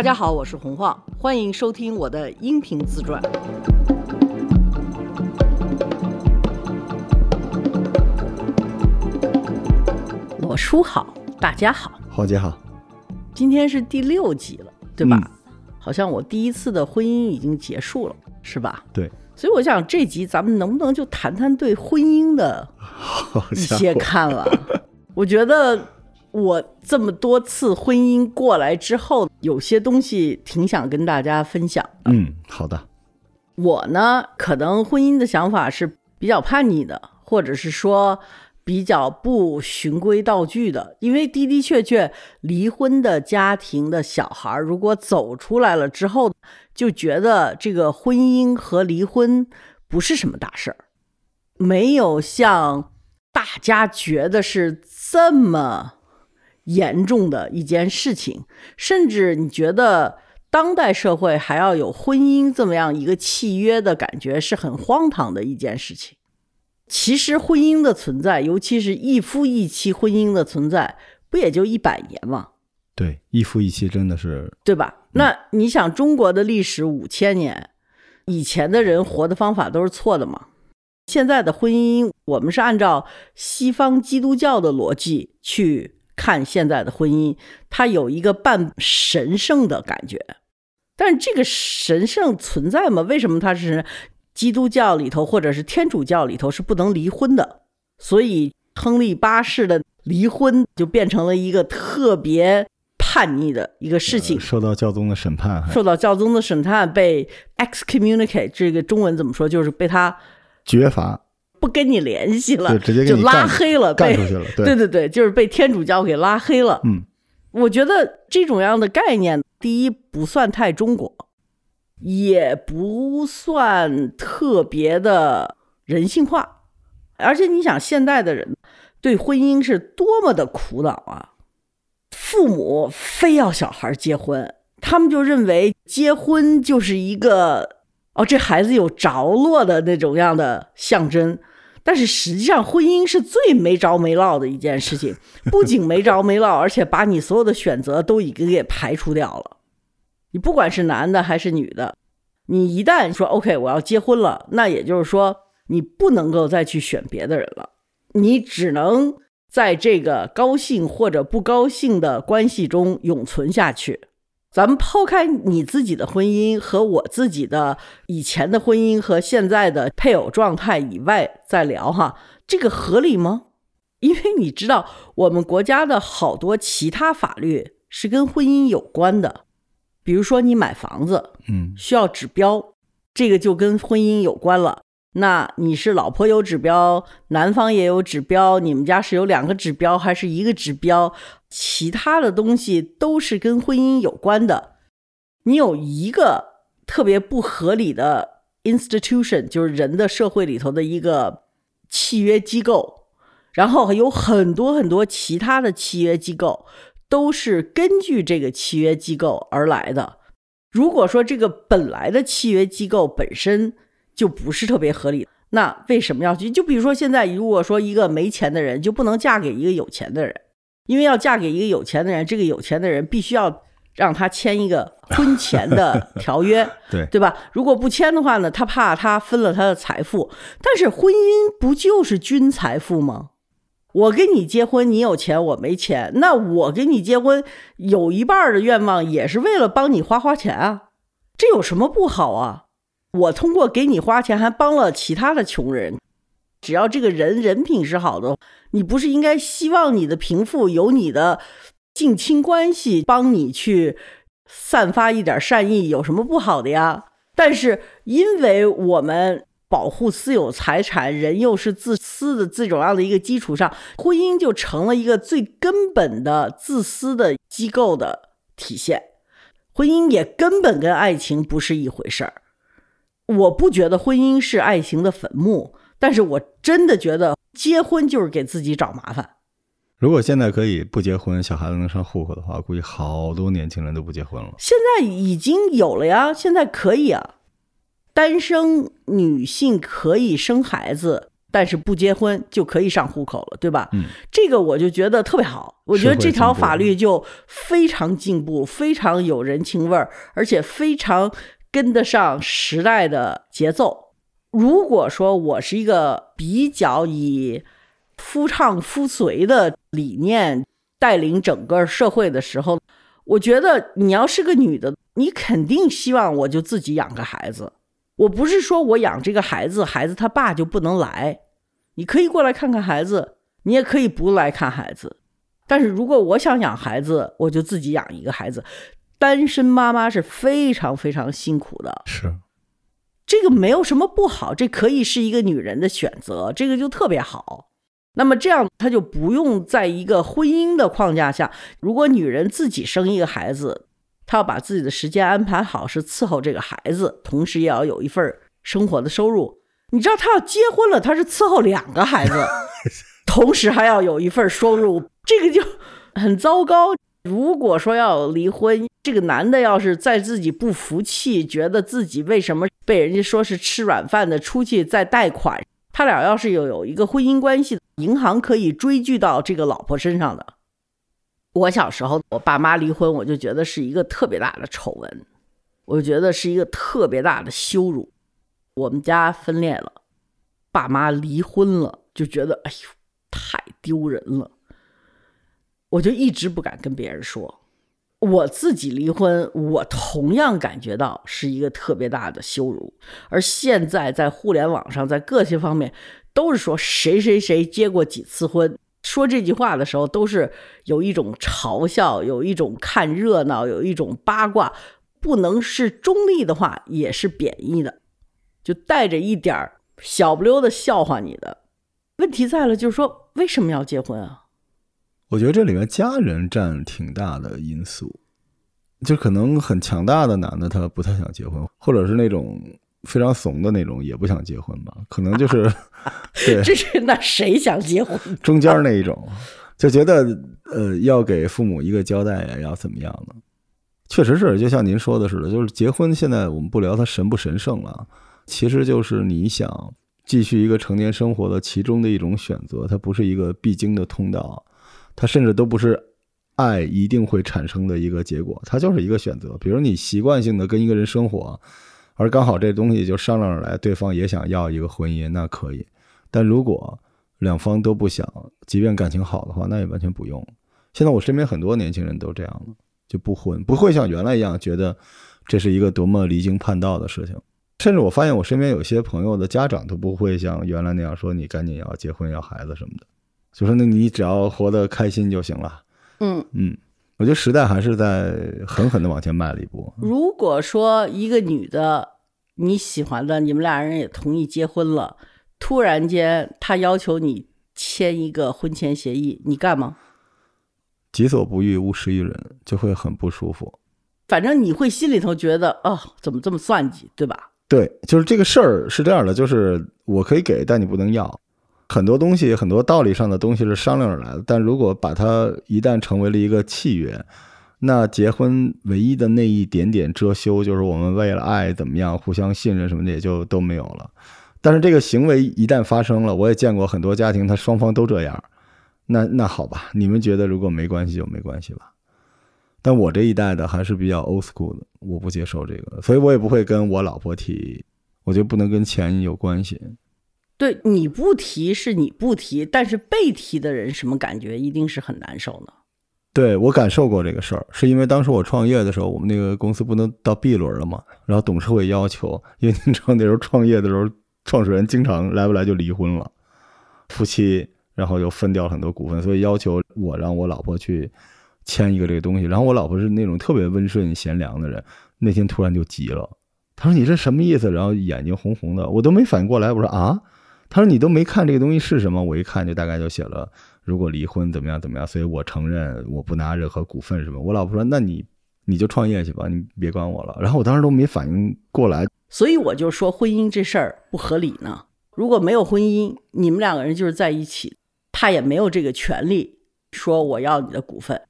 大家好，我是洪晃，欢迎收听我的音频自传。我叔好，大家好，浩姐好，今天是第六集了，对吧？嗯好像我第一次的婚姻已经结束了，是吧？对，所以我想这集咱们能不能就谈谈对婚姻的 一些，看法？我觉得我这么多次婚姻过来之后，有些东西挺想跟大家分享。嗯，好的，我呢，可能婚姻的想法是比较叛逆的，或者是说比较不循规蹈矩的。因为的的确确，离婚的家庭的小孩儿如果走出来了之后，就觉得这个婚姻和离婚不是什么大事儿，没有像大家觉得是这么严重的一件事情，甚至你觉得当代社会还要有婚姻这么样一个契约的感觉，是很荒唐的一件事情。其实婚姻的存在，尤其是一夫一妻婚姻的存在，不也就一百年吗？对，一夫一妻真的是，对吧？那你想，中国的历史五千年，以前的人活的方法都是错的吗？现在的婚姻，我们是按照西方基督教的逻辑去看现在的婚姻，它有一个半神圣的感觉。但是这个神圣存在吗？为什么它是基督教里头或者是天主教里头是不能离婚的？所以亨利八世的离婚就变成了一个特别叛逆的一个事情呃，受到教宗的审判，受到教宗的审判，被 excommunicate，这个中文怎么说？就是被他绝罚，不跟你联系了，就直接给就拉黑了，被干出去了，对对对对，就是被天主教给拉黑了。嗯，我觉得这种样的概念，第一不算太中国，也不算特别的人性化，而且你想，现代的人对婚姻是多么的苦恼啊！父母非要小孩结婚，他们就认为结婚就是一个哦，这孩子有着落的那种样的象征。但是实际上，婚姻是最没着没落的一件事情，不仅没着没落，而且把你所有的选择都已经给排除掉了。你不管是男的还是女的，你一旦说 OK 我要结婚了，那也就是说你不能够再去选别的人了，你只能在这个高兴或者不高兴的关系中永存下去。咱们抛开你自己的婚姻和我自己的以前的婚姻和现在的配偶状态以外再聊哈，这个合理吗？因为你知道，我们国家的好多其他法律是跟婚姻有关的，比如说你买房子嗯，需要指标，这个就跟婚姻有关了。那你是老婆有指标，男方也有指标，你们家是有两个指标还是一个指标？其他的东西都是跟婚姻有关的。你有一个特别不合理的 institution，就是人的社会里头的一个契约机构，然后有很多很多其他的契约机构都是根据这个契约机构而来的。如果说这个本来的契约机构本身就不是特别合理，那为什么要去？就比如说现在，如果说一个没钱的人就不能嫁给一个有钱的人，因为要嫁给一个有钱的人，这个有钱的人必须要让他签一个婚前的条约，对，对吧？如果不签的话呢，他怕他分了他的财富。但是婚姻不就是均财富吗？我跟你结婚，你有钱，我没钱，那我跟你结婚有一半的愿望也是为了帮你花花钱啊，这有什么不好啊？我通过给你花钱，还帮了其他的穷人。只要这个人人品是好的，你不是应该希望你的贫富有你的近亲关系帮你去散发一点善意，有什么不好的呀？但是因为我们保护私有财产，人又是自私的这种样的一个基础上，婚姻就成了一个最根本的自私的机构的体现。婚姻也根本跟爱情不是一回事儿。我不觉得婚姻是爱情的坟墓，但是我真的觉得结婚就是给自己找麻烦。如果现在可以不结婚，小孩子能上户口的话，估计好多年轻人都不结婚了。现在已经有了呀，现在可以啊。单身女性可以生孩子，但是不结婚就可以上户口了，对吧？嗯，这个我就觉得特别好，我觉得这条法律就非常进步，非常有人情味儿，而且非常跟得上时代的节奏。如果说我是一个比较以夫唱妇随的理念带领整个社会的时候，我觉得你要是个女的，你肯定希望我就自己养个孩子。我不是说我养这个孩子，孩子他爸就不能来，你可以过来看看孩子，你也可以不来看孩子。但是如果我想养孩子，我就自己养一个孩子。单身妈妈是非常非常辛苦的，是这个没有什么不好，这可以是一个女人的选择，这个就特别好。那么这样，她就不用在一个婚姻的框架下。如果女人自己生一个孩子，她要把自己的时间安排好，是伺候这个孩子，同时也要有一份生活的收入。你知道，她要结婚了，她是伺候两个孩子，同时还要有一份收入，这个就很糟糕。如果说要离婚，这个男的要是在自己不服气，觉得自己为什么被人家说是吃软饭的，出去再贷款，他俩要是有有一个婚姻关系，银行可以追剧到这个老婆身上的。我小时候，我爸妈离婚，我就觉得是一个特别大的丑闻，我觉得是一个特别大的羞辱。我们家分裂了，爸妈离婚了，就觉得哎呦太丢人了。我就一直不敢跟别人说，我自己离婚，我同样感觉到是一个特别大的羞辱。而现在在互联网上，在各些方面，都是说谁谁谁结过几次婚，说这句话的时候，都是有一种嘲笑，有一种看热闹，有一种八卦，不能是中立的话，也是贬义的，就带着一点儿小不溜的笑话你的。问题在了，就是说为什么要结婚啊？我觉得这里面家人占挺大的因素，就可能很强大的男的他不太想结婚，或者是那种非常怂的那种也不想结婚吧，可能就是 对这是那谁想结婚？中间那一种，就觉得呃要给父母一个交代呀，要怎么样呢？确实是，就像您说的似的，就是结婚现在我们不聊它神不神圣了，其实就是你想继续一个成年生活的其中的一种选择，它不是一个必经的通道。它甚至都不是爱一定会产生的一个结果，它就是一个选择。比如你习惯性的跟一个人生活，而刚好这东西就商量着来，对方也想要一个婚姻，那可以。但如果两方都不想，即便感情好的话，那也完全不用。现在我身边很多年轻人都这样了，就不婚，不会像原来一样觉得这是一个多么离经叛道的事情。甚至我发现我身边有些朋友的家长都不会像原来那样说你赶紧要结婚要孩子什么的。就说那你只要活得开心就行了。嗯嗯，我觉得时代还是在狠狠的往前迈了一步。如果说一个女的你喜欢的，你们俩人也同意结婚了，突然间她要求你签一个婚前协议，你干吗？己所不欲，勿施于人，就会很不舒服。反正你会心里头觉得，哦，怎么这么算计，对吧？对，就是这个事儿是这样的，就是我可以给，但你不能要。很多东西，很多道理上的东西是商量着来的，但如果把它一旦成为了一个契约，那结婚唯一的那一点点遮羞，就是我们为了爱怎么样，互相信任什么的，也就都没有了。但是这个行为一旦发生了，我也见过很多家庭，他双方都这样。那那好吧，你们觉得如果没关系就没关系吧。但我这一代的还是比较 old school 的，我不接受这个，所以我也不会跟我老婆提，我觉得不能跟钱有关系。对你不提是你不提，但是被提的人什么感觉？一定是很难受呢。对我感受过这个事儿，是因为当时我创业的时候，我们那个公司不能到 B 轮了嘛，然后董事会要求，因为你知道那时候创业的时候，创始人经常来不来就离婚了，夫妻然后又分掉很多股份，所以要求我让我老婆去签一个这个东西。然后我老婆是那种特别温顺贤良的人，那天突然就急了，她说：“你这什么意思？”然后眼睛红红的，我都没反应过来，我说：“啊。”他说：“你都没看这个东西是什么？”我一看就大概就写了，如果离婚怎么样怎么样，所以我承认我不拿任何股份什么。我老婆说：“那你你就创业去吧，你别管我了。”然后我当时都没反应过来，所以我就说婚姻这事儿不合理呢。如果没有婚姻，你们两个人就是在一起，他也没有这个权利说我要你的股份。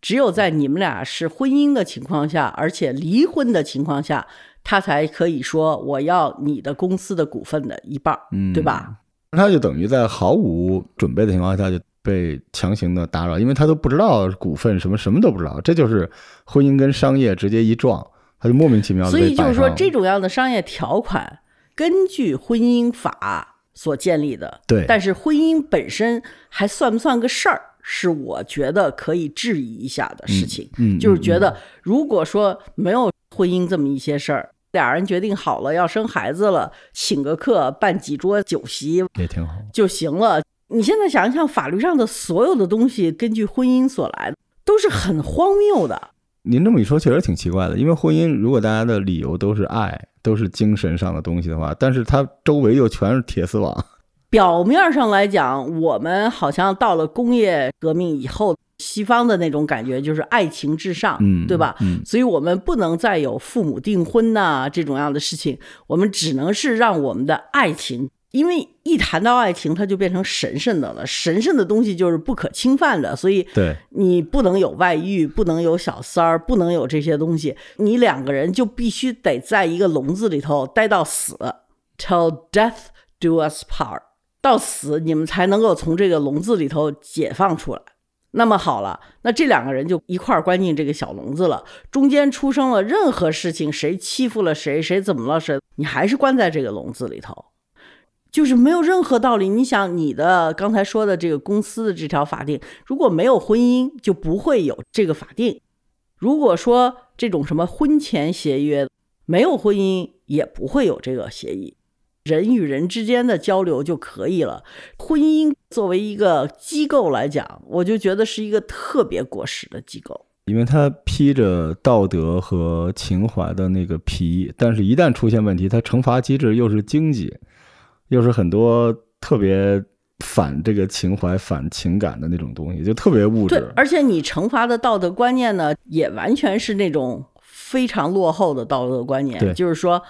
只有在你们俩是婚姻的情况下，而且离婚的情况下。他才可以说我要你的公司的股份的一半，嗯，对吧？他就等于在毫无准备的情况下就被强行的打扰，因为他都不知道股份什么什么都不知道，这就是婚姻跟商业直接一撞，他就莫名其妙的所以就是说，这种种样的商业条款根据婚姻法所建立的，对，但是婚姻本身还算不算个事儿，是我觉得可以质疑一下的事情。嗯，就是觉得如果说没有婚姻这么一些事儿。俩人决定好了要生孩子了，请个客，办几桌酒席也挺好就行了。你现在想想，法律上的所有的东西根据婚姻所来，都是很荒谬的。您这么一说，确实挺奇怪的。因为婚姻，如果大家的理由都是爱，都是精神上的东西的话，但是它周围又全是铁丝网。表面上来讲，我们好像到了工业革命以后。西方的那种感觉就是爱情至上，嗯，对吧？嗯，所以我们不能再有父母订婚呐这种样的事情，我们只能是让我们的爱情，因为一谈到爱情，它就变成神圣的了，神圣的东西就是不可侵犯的，所以对你不能有外遇，不能有小三儿，不能有这些东西，你两个人就必须得在一个笼子里头待到死，till death do us part，到死你们才能够从这个笼子里头解放出来。那么好了，那这两个人就一块儿关进这个小笼子了。中间出生了任何事情，谁欺负了谁，谁怎么了谁，你还是关在这个笼子里头，就是没有任何道理。你想，你的刚才说的这个公司的这条法定，如果没有婚姻，就不会有这个法定；如果说这种什么婚前协约，没有婚姻也不会有这个协议。人与人之间的交流就可以了。婚姻作为一个机构来讲，我就觉得是一个特别过时的机构，因为它披着道德和情怀的那个皮，但是一旦出现问题，它惩罚机制又是经济，又是很多特别反这个情怀、反情感的那种东西，就特别物质。对，而且你惩罚的道德观念呢，也完全是那种非常落后的道德观念，就是说。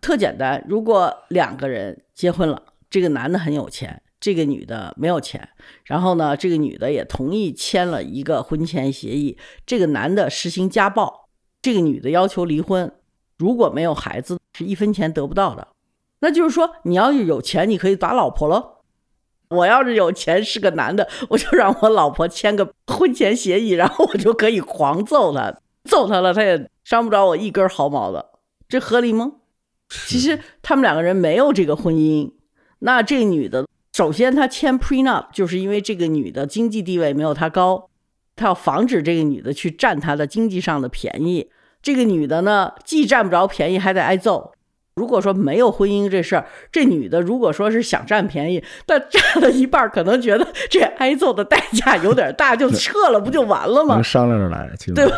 特简单，如果两个人结婚了，这个男的很有钱，这个女的没有钱，然后呢，这个女的也同意签了一个婚前协议，这个男的实行家暴，这个女的要求离婚，如果没有孩子，是一分钱得不到的。那就是说，你要是有钱，你可以打老婆喽。我要是有钱，是个男的，我就让我老婆签个婚前协议，然后我就可以狂揍他，揍他了，他也伤不着我一根毫毛的，这合理吗？其实他们两个人没有这个婚姻，那这个女的首先她签 prenup，就是因为这个女的经济地位没有她高，她要防止这个女的去占她的经济上的便宜。这个女的呢，既占不着便宜，还得挨揍。如果说没有婚姻这事儿，这女的如果说是想占便宜，但占了一半，可能觉得这挨揍的代价有点大，就 撤了，不就完了吗？能商量着来，对吧？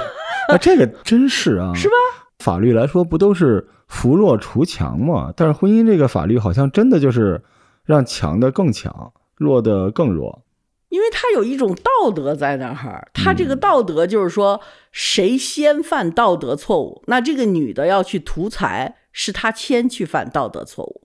那这个真是啊，是吧？法律来说，不都是？扶弱除强嘛，但是婚姻这个法律好像真的就是让强的更强，弱的更弱，因为他有一种道德在那儿，他这个道德就是说，谁先犯道德错误，那这个女的要去图财，是她先去犯道德错误，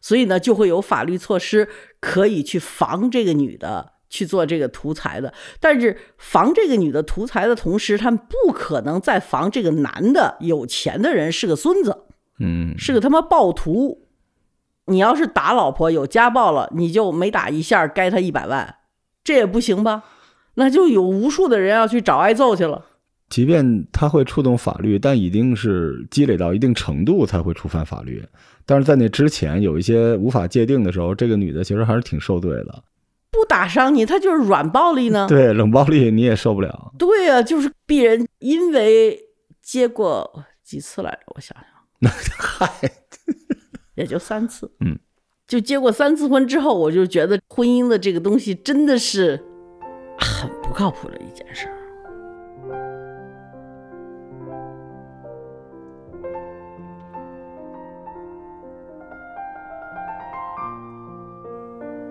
所以呢，就会有法律措施可以去防这个女的。去做这个图财的，但是防这个女的图财的同时，他们不可能再防这个男的有钱的人是个孙子。嗯，是个他妈暴徒。你要是打老婆有家暴了，你就每打一下该他一百万，这也不行吧？那就有无数的人要去找挨揍去了。即便他会触动法律，但一定是积累到一定程度才会触犯法律。但是在那之前，有一些无法界定的时候，这个女的其实还是挺受罪的。不打伤你，他就是软暴力呢？对，冷暴力你也受不了。对呀，就是鄙人因为接过几次来着，我想想。那嗨，也就三次，嗯，就结过三次婚之后，我就觉得婚姻的这个东西真的是很不靠谱的一件事儿。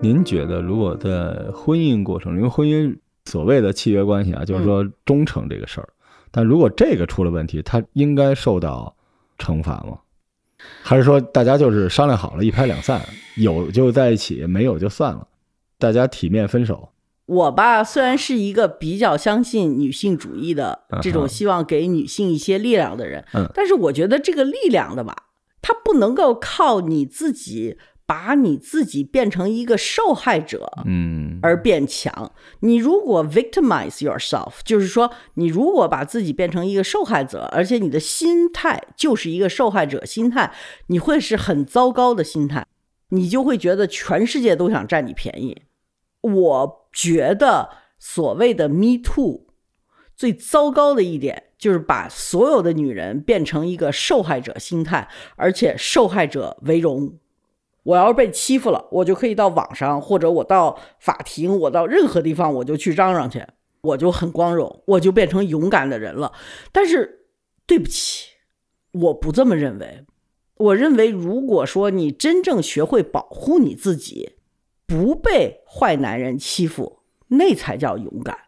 您觉得，如果在婚姻过程，因为婚姻所谓的契约关系啊，就是说忠诚这个事儿，但如果这个出了问题，他应该受到。惩罚吗？还是说大家就是商量好了，一拍两散，有就在一起，没有就算了，大家体面分手？我吧，虽然是一个比较相信女性主义的这种希望给女性一些力量的人，嗯，但是我觉得这个力量的吧，它不能够靠你自己把你自己变成一个受害者，嗯，而变强。你如果 victimize yourself，就是说你如果把自己变成一个受害者，而且你的心态就是一个受害者心态，你会是很糟糕的心态，你就会觉得全世界都想占你便宜。我觉得所谓的 Me Too 最糟糕的一点就是把所有的女人变成一个受害者心态，而且受害者为荣。我要是被欺负了，我就可以到网上，或者我到法庭，我到任何地方，我就去嚷嚷去，我就很光荣，我就变成勇敢的人了。但是，对不起，我不这么认为。我认为，如果说你真正学会保护你自己，不被坏男人欺负，那才叫勇敢，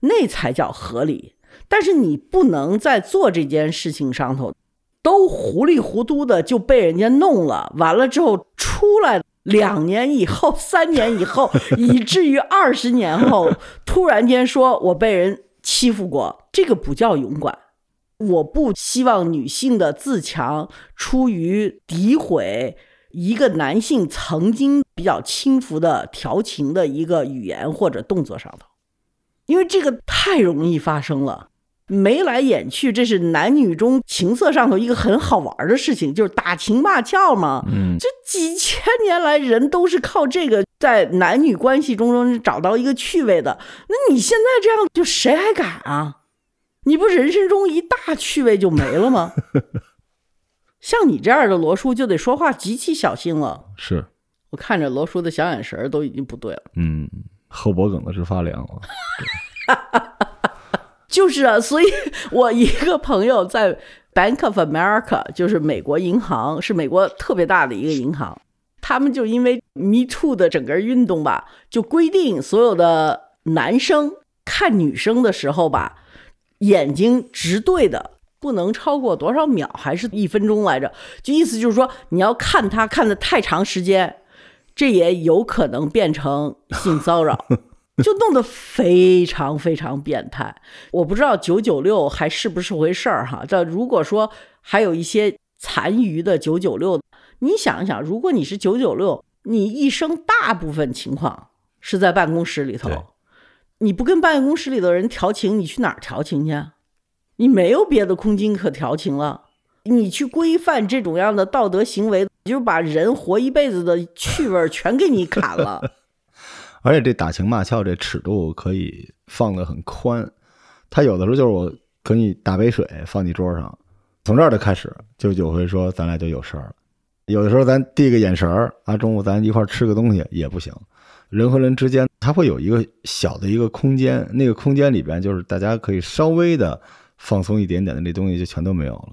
那才叫合理。但是你不能在做这件事情上头。都糊里糊涂的就被人家弄了，完了之后出来，两年以后、三年以后，以至于二十年后，突然间说我被人欺负过，这个不叫勇敢。我不希望女性的自强出于诋毁一个男性曾经比较轻浮的调情的一个语言或者动作上头，因为这个太容易发生了。眉来眼去，这是男女中情色上头一个很好玩的事情，就是打情骂俏嘛。嗯，这几千年来人都是靠这个在男女关系中中找到一个趣味的。那你现在这样，就谁还敢啊？你不人生中一大趣味就没了吗？像你这样的罗叔就得说话极其小心了。是我看着罗叔的小眼神都已经不对了。嗯，后脖梗子直发凉了。就是啊，所以我一个朋友在 Bank of America，就是美国银行，是美国特别大的一个银行。他们就因为 Me Too 的整个运动吧，就规定所有的男生看女生的时候吧，眼睛直对的，不能超过多少秒，还是一分钟来着？就意思就是说，你要看他看的太长时间，这也有可能变成性骚扰。就弄得非常非常变态，我不知道九九六还是不是回事儿哈。这如果说还有一些残余的九九六，你想一想，如果你是九九六，你一生大部分情况是在办公室里头，你不跟办公室里的人调情，你去哪儿调情去？你没有别的空间可调情了，你去规范这种样的道德行为，就是把人活一辈子的趣味全给你砍了。而且这打情骂俏这尺度可以放得很宽，他有的时候就是我给你打杯水放你桌上，从这儿就开始就就会说咱俩就有事儿了。有的时候咱递个眼神儿啊，中午咱一块儿吃个东西也不行。人和人之间他会有一个小的一个空间，那个空间里边就是大家可以稍微的放松一点点的，那东西就全都没有了。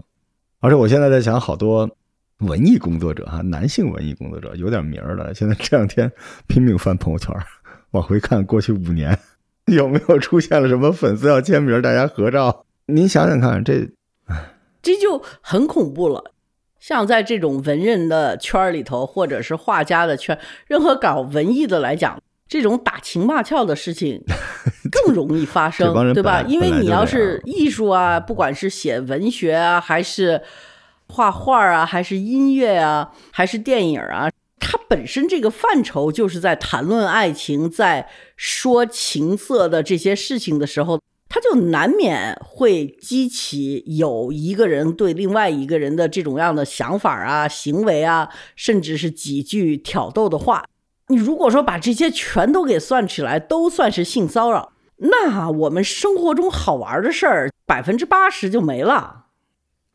而且我现在在想，好多文艺工作者哈，男性文艺工作者有点名儿的，现在这两天拼命翻朋友圈。往回看过去五年，有没有出现了什么粉丝要签名、大家合照？您想想看，这，这就很恐怖了。像在这种文人的圈里头，或者是画家的圈，任何搞文艺的来讲，这种打情骂俏的事情 更容易发生，对吧？因为你要是艺术啊，不管是写文学啊，还是画画啊，还是音乐啊，还是电影啊。本身这个范畴就是在谈论爱情，在说情色的这些事情的时候，它就难免会激起有一个人对另外一个人的这种样的想法啊、行为啊，甚至是几句挑逗的话。你如果说把这些全都给算起来，都算是性骚扰，那我们生活中好玩的事儿百分之八十就没了。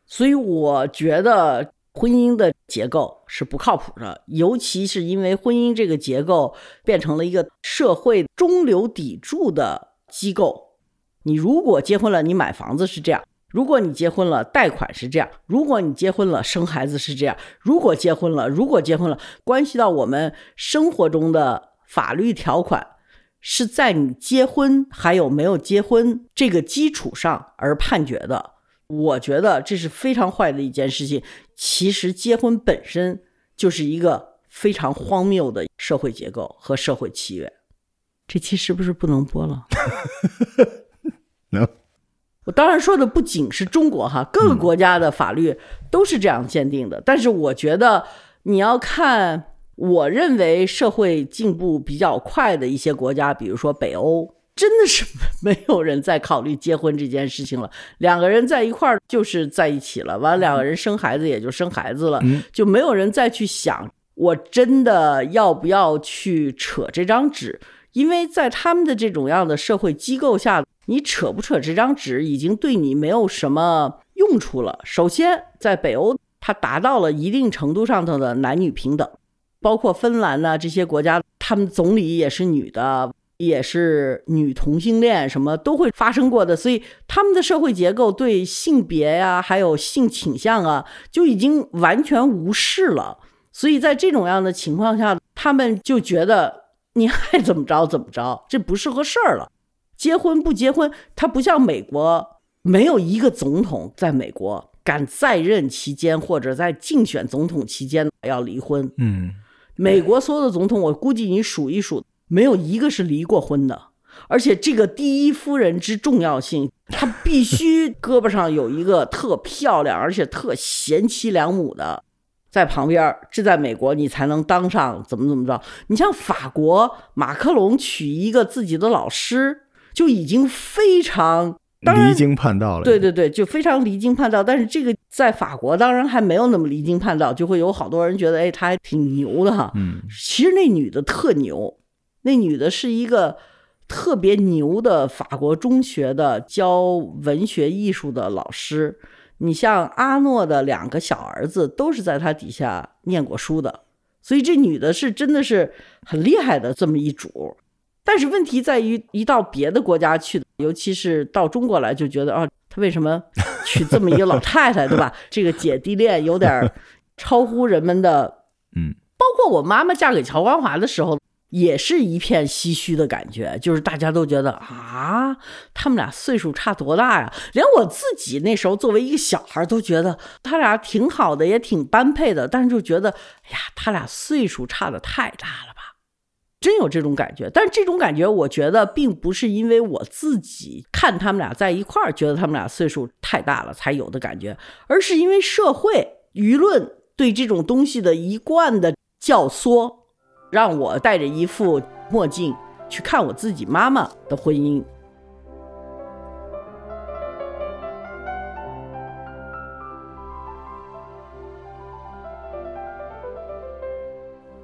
所以我觉得。婚姻的结构是不靠谱的，尤其是因为婚姻这个结构变成了一个社会中流砥柱的机构。你如果结婚了，你买房子是这样；如果你结婚了，贷款是这样；如果你结婚了，生孩子是这样；如果结婚了，如果结婚了，关系到我们生活中的法律条款，是在你结婚还有没有结婚这个基础上而判决的。我觉得这是非常坏的一件事情。其实结婚本身就是一个非常荒谬的社会结构和社会契约。这期是不是不能播了？能。我当然说的不仅是中国哈，各个国家的法律都是这样鉴定的。但是我觉得你要看我认为社会进步比较快的一些国家，比如说北欧，真的是没有人在考虑结婚这件事情了。两个人在一块儿就是在一起了，完了两个人生孩子也就生孩子了，就没有人再去想我真的要不要去扯这张纸。因为在他们的这种样的社会机构下，你扯不扯这张纸已经对你没有什么用处了。首先，在北欧，它达到了一定程度上头的男女平等，包括芬兰呢这些国家，他们总理也是女的，也是女同性恋，什么都会发生过的。所以他们的社会结构对性别呀，还有性倾向啊，就已经完全无视了。所以在这种样的情况下，他们就觉得。你爱怎么着怎么着，这不是个事儿了。结婚不结婚，它不像美国，没有一个总统在美国敢在任期间或者在竞选总统期间要离婚。嗯，美国所有的总统，我估计你数一数，没有一个是离过婚的。而且这个第一夫人之重要性，她必须胳膊上有一个特漂亮而且特贤妻良母的。在旁边，这在美国你才能当上怎么怎么着？你像法国，马克龙娶一个自己的老师，就已经非常离经叛道了。对对对，就非常离经叛道。但是这个在法国当然还没有那么离经叛道，就会有好多人觉得，哎，他还挺牛的哈。嗯，其实那女的特牛，那女的是一个特别牛的法国中学的教文学艺术的老师。你像阿诺的两个小儿子都是在他底下念过书的，所以这女的是真的是很厉害的这么一主。但是问题在于，一到别的国家去，尤其是到中国来，就觉得啊，他为什么娶这么一个老太太，对吧？这个姐弟恋有点超乎人们的，嗯，包括我妈妈嫁给乔光华的时候。也是一片唏嘘的感觉，就是大家都觉得啊，他们俩岁数差多大呀？连我自己那时候作为一个小孩都觉得他俩挺好的，也挺般配的，但是就觉得，哎呀，他俩岁数差的太大了吧？真有这种感觉。但这种感觉，我觉得并不是因为我自己看他们俩在一块儿，觉得他们俩岁数太大了才有的感觉，而是因为社会舆论对这种东西的一贯的教唆。让我戴着一副墨镜去看我自己妈妈的婚姻。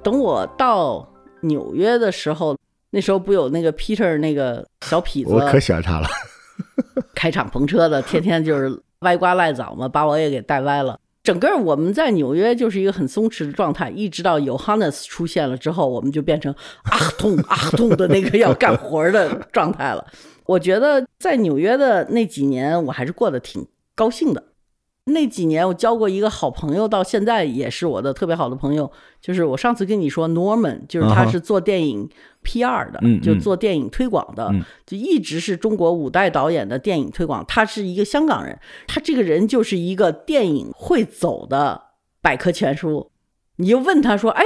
等我到纽约的时候，那时候不有那个 Peter 那个小痞子，我可喜欢他了，开敞篷车的，天天就是歪瓜赖枣嘛，把我也给带歪了。整个我们在纽约就是一个很松弛的状态，一直到有 Hannes 出现了之后，我们就变成啊痛 啊痛的那个要干活的状态了。我觉得在纽约的那几年，我还是过得挺高兴的。那几年我交过一个好朋友，到现在也是我的特别好的朋友。就是我上次跟你说，Norman，就是他是做电影 PR 的，就做电影推广的，就一直是中国五代导演的电影推广。他是一个香港人，他这个人就是一个电影会走的百科全书。你就问他说：“哎。”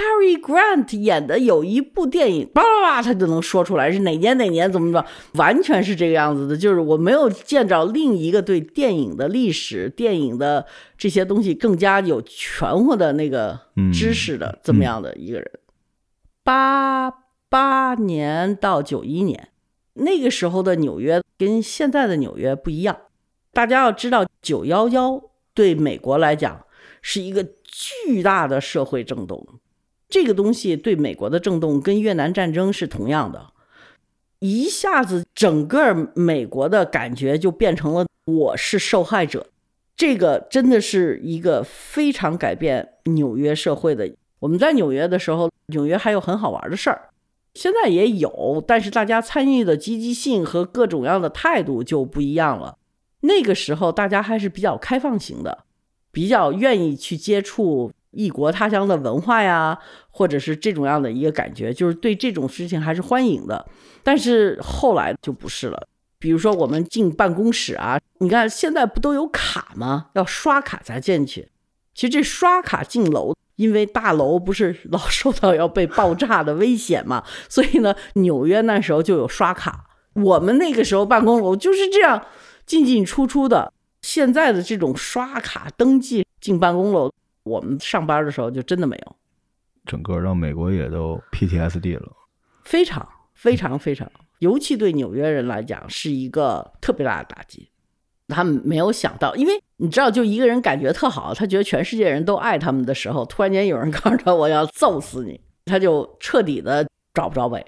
Cary Grant 演的有一部电影，叭叭叭，他就能说出来是哪年哪年怎么着，完全是这个样子的。就是我没有见着另一个对电影的历史、电影的这些东西更加有全乎的那个知识的这么样的一个人。八八年到九一年，那个时候的纽约跟现在的纽约不一样。大家要知道，九幺幺对美国来讲是一个巨大的社会震动。这个东西对美国的震动跟越南战争是同样的，一下子整个美国的感觉就变成了我是受害者，这个真的是一个非常改变纽约社会的。我们在纽约的时候，纽约还有很好玩的事儿，现在也有，但是大家参与的积极性和各种各样的态度就不一样了。那个时候大家还是比较开放型的，比较愿意去接触。异国他乡的文化呀，或者是这种样的一个感觉，就是对这种事情还是欢迎的。但是后来就不是了。比如说我们进办公室啊，你看现在不都有卡吗？要刷卡才进去。其实这刷卡进楼，因为大楼不是老 受到要被爆炸的危险嘛，所以呢，纽约那时候就有刷卡。我们那个时候办公楼就是这样进进出出的。现在的这种刷卡登记进办公楼。我们上班的时候就真的没有，整个让美国也都 PTSD 了。非常非常非常，尤其对纽约人来讲是一个特别大的打击。他们没有想到，因为你知道，就一个人感觉特好，他觉得全世界人都爱他们的时候，突然间有人告诉他我要揍死你，他就彻底的找不着北。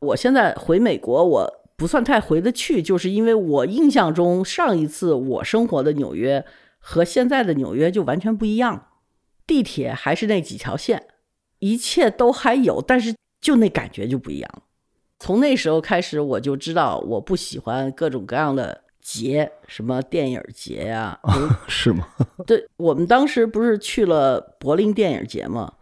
我现在回美国，我不算太回得去，就是因为我印象中上一次我生活的纽约和现在的纽约就完全不一样，地铁还是那几条线，一切都还有，但是就那感觉就不一样了。从那时候开始，我就知道我不喜欢各种各样的节，什么电影节呀、是吗？对我们当时不是去了柏林电影节吗？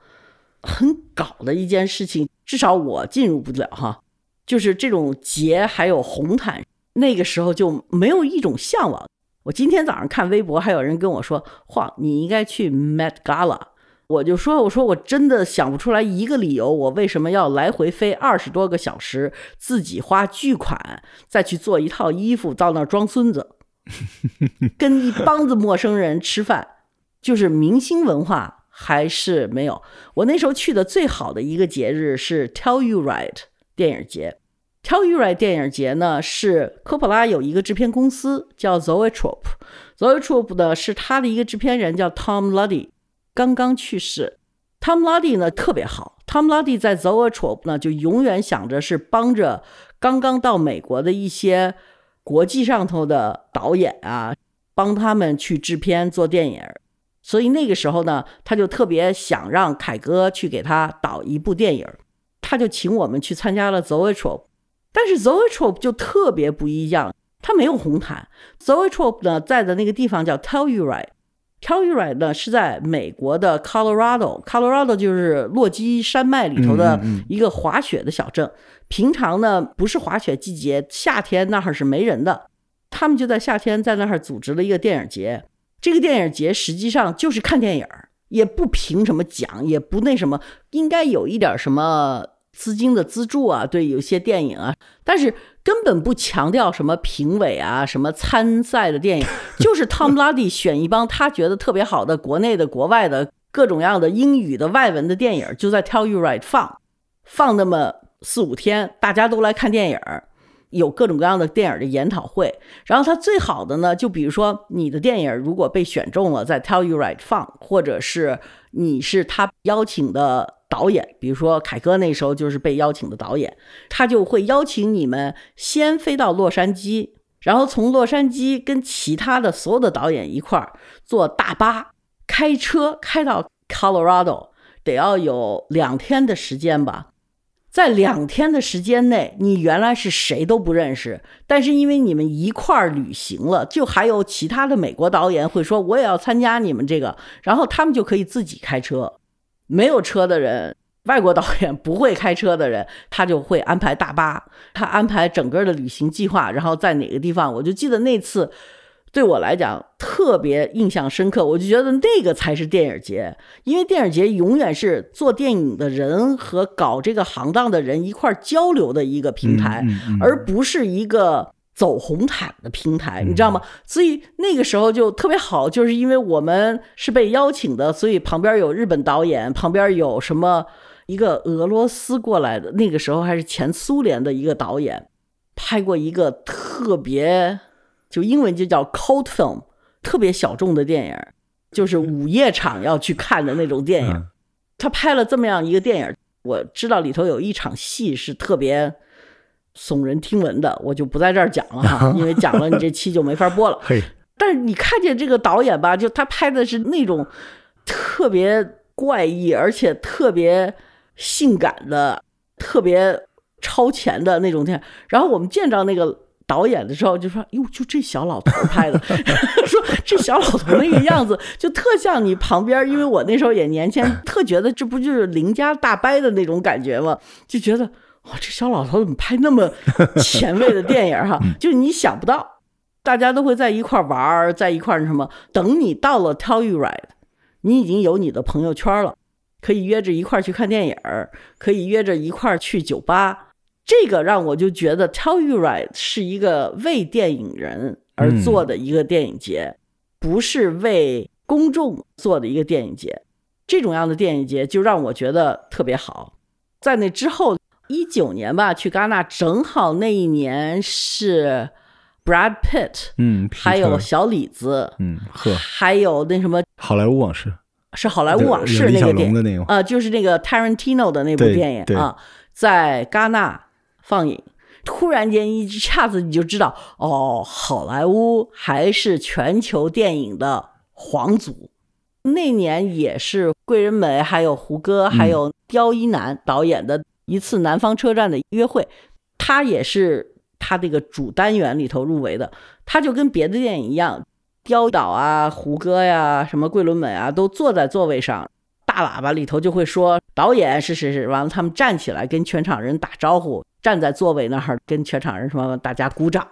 很搞的一件事情，至少我进入不了哈。就是这种节还有红毯，那个时候就没有一种向往。我今天早上看微博，还有人跟我说：“晃，你应该去 Met Gala。”我就说：“我说我真的想不出来一个理由，我为什么要来回飞二十多个小时，自己花巨款再去做一套衣服到那儿装孙子，跟一帮子陌生人吃饭，就是明星文化还是没有。我那时候去的最好的一个节日是 Tell You Right 电影节。Telluride 电影节呢是科普拉有一个制片公司叫 Zoetrope，Zoetrope 呢是他的一个制片人叫 Tom Luddy。刚刚去世，Tom Luddy 呢特别好。Tom Luddy 在 Zoetrope 呢就永远想着是帮着刚刚到美国的一些国际上头的导演啊，帮他们去制片做电影。所以那个时候呢，他就特别想让凯哥去给他导一部电影，他就请我们去参加了 Zoetrope。但是 Zoetrope 就特别不一样，它没有红毯。Zoetrope 呢在的那个地方叫 Telluride。Telluride 呢是在美国的 Colorado，Colorado 就是落基山脉里头的一个滑雪的小镇。平常呢不是滑雪季节，夏天那儿是没人的。他们就在夏天在那儿组织了一个电影节。这个电影节实际上就是看电影，也不评什么奖，也不那什么，应该有一点什么资金的资助啊，对有些电影啊，但是。根本不强调什么评委啊，什么参赛的电影，就是 Tom Luddy 选一帮他觉得特别好的国内的、国外的各种样的英语的、外文的电影，就在 Telluride 放，放那么四五天，大家都来看电影，有各种各样的电影的研讨会。然后他最好的呢，就比如说你的电影如果被选中了，在 Telluride 放，或者是你是他邀请的。导演，比如说凯哥那时候就是被邀请的导演，他就会邀请你们先飞到洛杉矶，然后从洛杉矶跟其他的所有的导演一块儿坐大巴开车开到 Colorado，得要有两天的时间吧。在两天的时间内，你原来是谁都不认识，但是因为你们一块儿旅行了，就还有其他的美国导演会说我也要参加你们这个，然后他们就可以自己开车。没有车的人，外国导演不会开车的人，他就会安排大巴，他安排整个的旅行计划，然后在哪个地方，我就记得那次对我来讲特别印象深刻，我就觉得那个才是电影节，因为电影节永远是做电影的人和搞这个行当的人一块交流的一个平台，而不是一个。走红毯的平台，你知道吗？所以那个时候就特别好，就是因为我们是被邀请的，所以旁边有日本导演，旁边有什么一个俄罗斯过来的，那个时候还是前苏联的一个导演，拍过一个特别，就英文就叫 cult film，特别小众的电影，就是午夜场要去看的那种电影。他拍了这么样一个电影，我知道里头有一场戏是特别。耸人听闻的，我就不在这儿讲了哈，因为讲了你这期就没法播了。但是你看见这个导演吧，就他拍的是那种特别怪异，而且特别性感的、特别超前的那种电影。然后我们见着那个导演的时候，就说：“哟，就这小老头拍的，说这小老头那个样子，就特像你旁边。因为我那时候也年轻，特觉得这不就是邻家大伯的那种感觉吗？就觉得。”哇，这小老头怎么拍那么 前卫的电影哈？就你想不到，大家都会在一块玩儿，在一块什么。等你到了 Telluride，你已经有你的朋友圈了，可以约着一块去看电影，可以约着一块去酒吧。这个让我就觉得 Telluride 是一个为电影人而做的一个电影节，不是为公众做的一个电影节。这种样的电影节就让我觉得特别好。在那之后，一九年吧，去戛纳，正好那一年是 Brad Pitt，嗯，还有小李子，嗯，呵，还有那什么好莱坞往事。是好莱坞往事那个电影。啊、就是那个 Tarantino 的那部电影啊，在戛纳放映。突然间一下子你就知道，哦，好莱坞还是全球电影的皇族。那年也是桂纶镁、还有胡歌、还有刁一男导演的一次南方车站的约会，他也是他这个主单元里头入围的。他就跟别的电影一样，刁导啊、胡歌呀、什么桂纶镁啊，都坐在座位上，大喇叭里头就会说导演是谁谁，完了他们站起来跟全场人打招呼，站在座位那儿跟全场人什么大家鼓掌。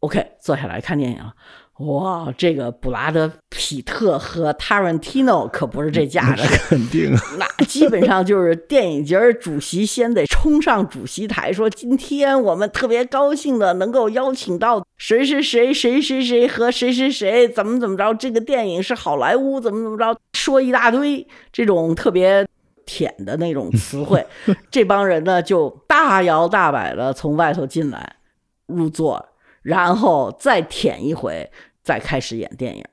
OK，坐下来看电影了。哇，这个布拉德·皮特和 Tarantino 可不是这架那的，肯定，那基本上就是电影节儿主席先得冲上主席台，说今天我们特别高兴的能够邀请到谁谁谁谁谁谁和谁谁谁怎么怎么着，这个电影是好莱坞怎么怎么着，说一大堆这种特别舔的那种词汇。这帮人呢就大摇大摆的从外头进来入座，然后再舔一回，再开始演电影。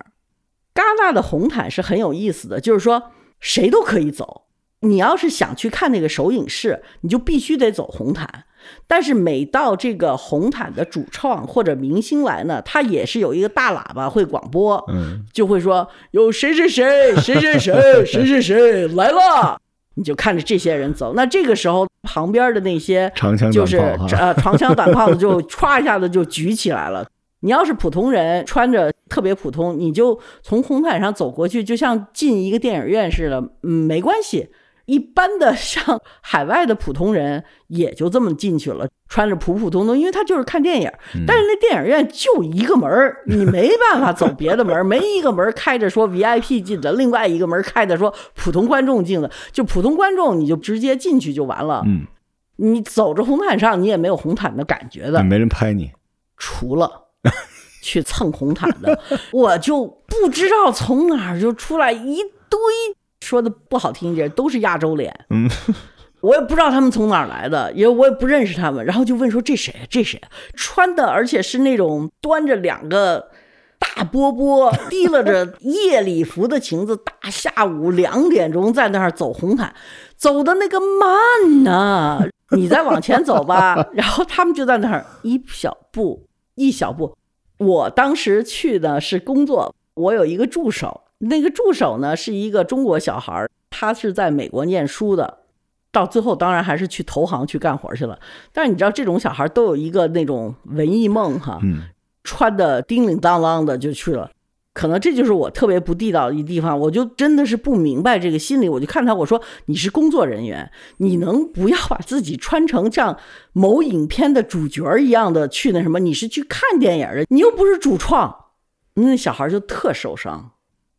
戛纳的红毯是很有意思的，就是说谁都可以走。你要是想去看那个首映式，你就必须得走红毯。但是每到这个红毯的主创或者明星来呢，他也是有一个大喇叭会广播，嗯，就会说有谁谁谁谁谁谁谁谁谁来了，你就看着这些人走。那这个时候旁边的那些长枪就是短炮哈，呃 长枪短炮的就歘一下子就举起来了。你要是普通人，穿着特别普通，你就从红毯上走过去，就像进一个电影院似的，嗯，没关系。一般的像海外的普通人也就这么进去了，穿着普普通通，因为他就是看电影。嗯但是那电影院就一个门儿，你没办法走别的门儿，没一个门儿开着说 VIP 进的，另外一个门开着说普通观众进的，就普通观众你就直接进去就完了。嗯，你走着红毯上，你也没有红毯的感觉的，没人拍你，除了去蹭红毯的，我就不知道从哪儿就出来一堆，说的不好听一点，都是亚洲脸。嗯，我也不知道他们从哪儿来的，因为我也不认识他们。然后就问说这谁啊？这谁啊？穿的而且是那种端着两个。大波波提拉着夜礼服的裙子，大下午两点钟在那儿走红毯，走的那个慢呐、你再往前走吧，然后他们就在那儿一小步一小步。我当时去的是工作，我有一个助手，那个助手呢是一个中国小孩儿，他是在美国念书的，到最后当然还是去投行去干活去了。但是你知道，这种小孩都有一个那种文艺梦哈，嗯，穿的叮铃当啷的就去了。可能这就是我特别不地道的一地方，我就真的是不明白这个心理。我就看他，我说你是工作人员，你能不要把自己穿成像某影片的主角一样的去那什么？你是去看电影的，你又不是主创。那小孩就特受伤，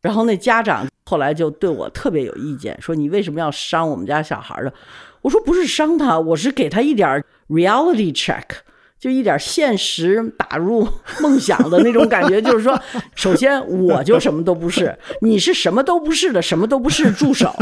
然后那家长后来就对我特别有意见，说你为什么要伤我们家小孩的？我说不是伤他，我是给他一点 reality check。就一点现实打入梦想的那种感觉，就是说，首先我就什么都不是，你是什么都不是的，什么都不是助手，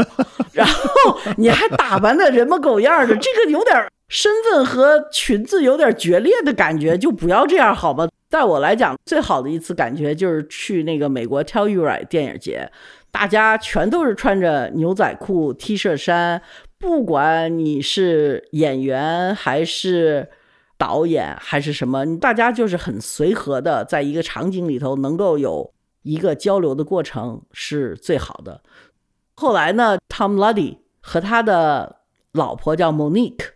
然后你还打扮的人模狗样的，这个有点身份和裙子有点决裂的感觉，就不要这样好吗？在我来讲，最好的一次感觉就是去那个美国 Telluride 电影节，大家全都是穿着牛仔裤、T 恤衫，不管你是演员还是。导演还是什么，大家就是很随和的，在一个场景里头能够有一个交流的过程是最好的。后来呢，Tom Luddy 和他的老婆叫 Monique，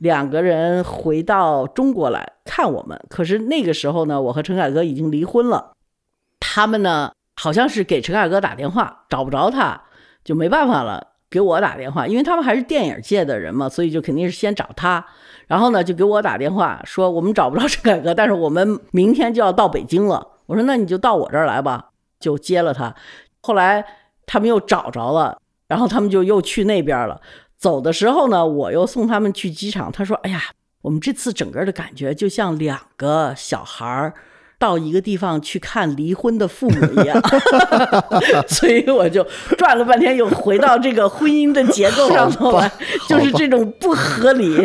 两个人回到中国来看我们。可是那个时候呢，我和陈凯歌已经离婚了，他们呢好像是给陈凯歌打电话找不着他，就没办法了。给我打电话，因为他们还是电影界的人嘛，所以就肯定是先找他。然后呢，就给我打电话说我们找不着陈凯歌，但是我们明天就要到北京了。我说那你就到我这儿来吧，就接了他。后来他们又找着了，然后他们就又去那边了。走的时候呢，我又送他们去机场。他说：“哎呀，我们这次整个的感觉就像两个小孩儿，到一个地方去看离婚的父母一样，所以我就转了半天，又回到这个婚姻的结构上头来，就是这种不合理。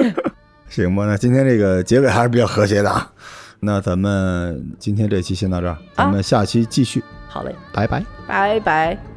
行吧，那今天这个结尾还是比较和谐的啊。那咱们今天这期先到这儿，咱们下期继续。好嘞，拜拜。拜拜。